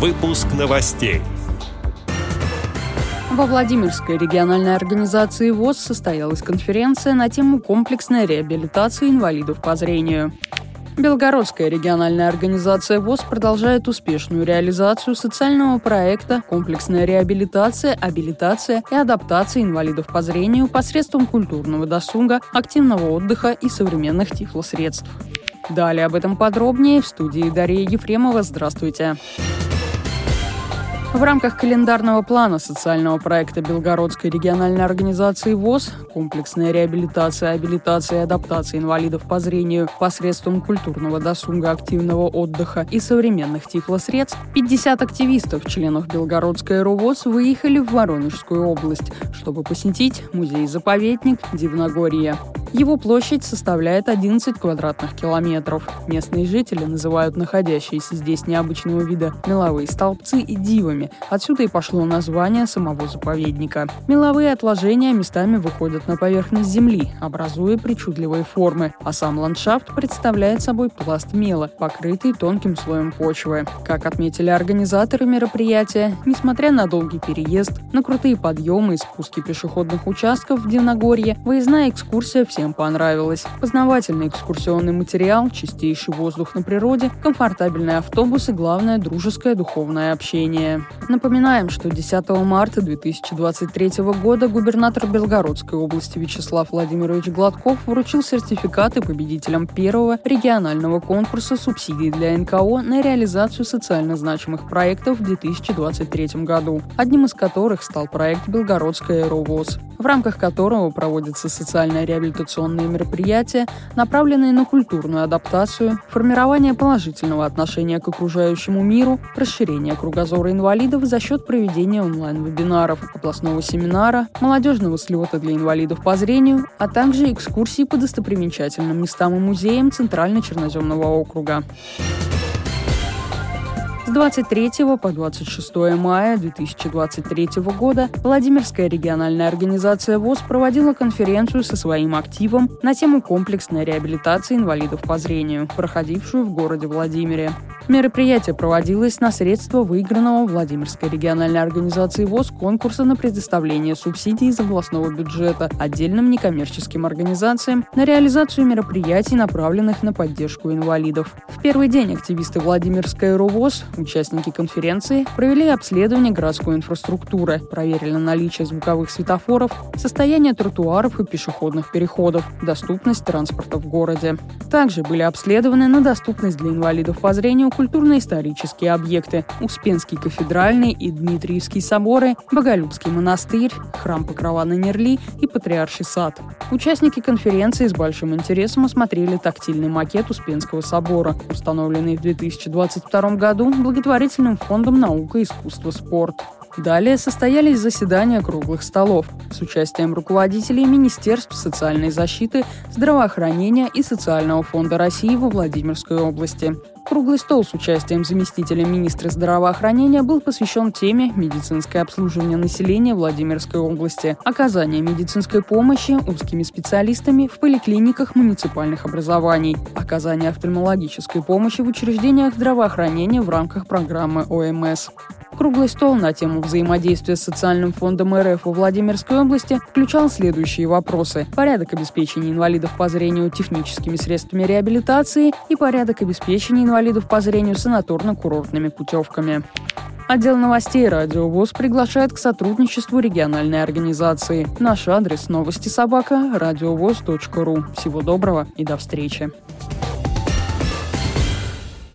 Выпуск новостей. Во Владимирской региональной организации ВОЗ состоялась конференция на тему комплексной реабилитации инвалидов по зрению. Белгородская региональная организация ВОЗ продолжает успешную реализацию социального проекта «Комплексная реабилитация, абилитация и адаптация инвалидов по зрению посредством культурного досуга, активного отдыха и современных тифлосредств». Далее об этом подробнее в студии Дарья Ефремова. Здравствуйте. Здравствуйте. В рамках календарного плана социального проекта Белгородской региональной организации ВОЗ «Комплексная реабилитация, абилитация и адаптация инвалидов по зрению посредством культурного досуга, активного отдыха и современных тифлосредств» 50 активистов, членов Белгородской РУВОЗ, выехали в Воронежскую область, чтобы посетить музей-заповедник Дивногорье. Его площадь составляет 11 квадратных километров. Местные жители называют находящиеся здесь необычного вида меловые столбцы и дивами. Отсюда и пошло название самого заповедника. Меловые отложения местами выходят на поверхность земли, образуя причудливые формы, а сам ландшафт представляет собой пласт мела, покрытый тонким слоем почвы. Как отметили организаторы мероприятия, несмотря на долгий переезд, на крутые подъемы и спуски пешеходных участков в Дивногорье, выездная экскурсия всем всем понравилось. Познавательный экскурсионный материал, чистейший воздух на природе, комфортабельные автобусы, главное – дружеское духовное общение. Напоминаем, что 10 марта 2023 года губернатор Белгородской области Вячеслав Владимирович Гладков вручил сертификаты победителям первого регионального конкурса субсидий для НКО на реализацию социально значимых проектов в 2023 году, одним из которых стал проект «Белгородская аэровоз», в рамках которого проводится социальная реабилитация информационные мероприятия, направленные на культурную адаптацию, формирование положительного отношения к окружающему миру, расширение кругозора инвалидов за счет проведения онлайн-вебинаров, областного семинара, молодежного слета для инвалидов по зрению, а также экскурсии по достопримечательным местам и музеям Центрально-Черноземного округа. С 23 по 26 мая 2023 года Владимирская региональная организация ВОЗ проводила конференцию со своим активом на тему комплексной реабилитации инвалидов по зрению, проходившую в городе Владимире. Мероприятие проводилось на средства выигранного Владимирской региональной организации ВОЗ конкурса на предоставление субсидий из областного бюджета отдельным некоммерческим организациям на реализацию мероприятий, направленных на поддержку инвалидов. В первый день активисты Владимирской РУВОЗ Участники конференции провели обследование городской инфраструктуры, проверили наличие звуковых светофоров, состояние тротуаров и пешеходных переходов, доступность транспорта в городе. Также были обследованы на доступность для инвалидов по зрению культурно-исторические объекты – Успенский кафедральный и Дмитриевский соборы, Боголюбский монастырь, храм Покрова на Нерли и Патриарший сад. Участники конференции с большим интересом осмотрели тактильный макет Успенского собора, установленный в 2022 году благотворительным фондом «Наука, искусство, спорт». Далее состоялись заседания круглых столов с участием руководителей Министерств социальной защиты, здравоохранения и Социального фонда России во Владимирской области. Круглый стол с участием заместителя министра здравоохранения был посвящен теме «Медицинское обслуживание населения Владимирской области», оказание медицинской помощи узкими специалистами в поликлиниках муниципальных образований, оказание офтальмологической помощи в учреждениях здравоохранения в рамках программы ОМС. Круглый стол на тему взаимодействия с социальным фондом РФ во Владимирской области включал следующие вопросы. Порядок обеспечения инвалидов по зрению техническими средствами реабилитации и порядок обеспечения инвалидов по зрению санаторно-курортными путевками. Отдел новостей «Радио ВОЗ» приглашает к сотрудничеству региональной организации. Наш адрес – новости собака – радиовоз.ру. Всего доброго и до встречи.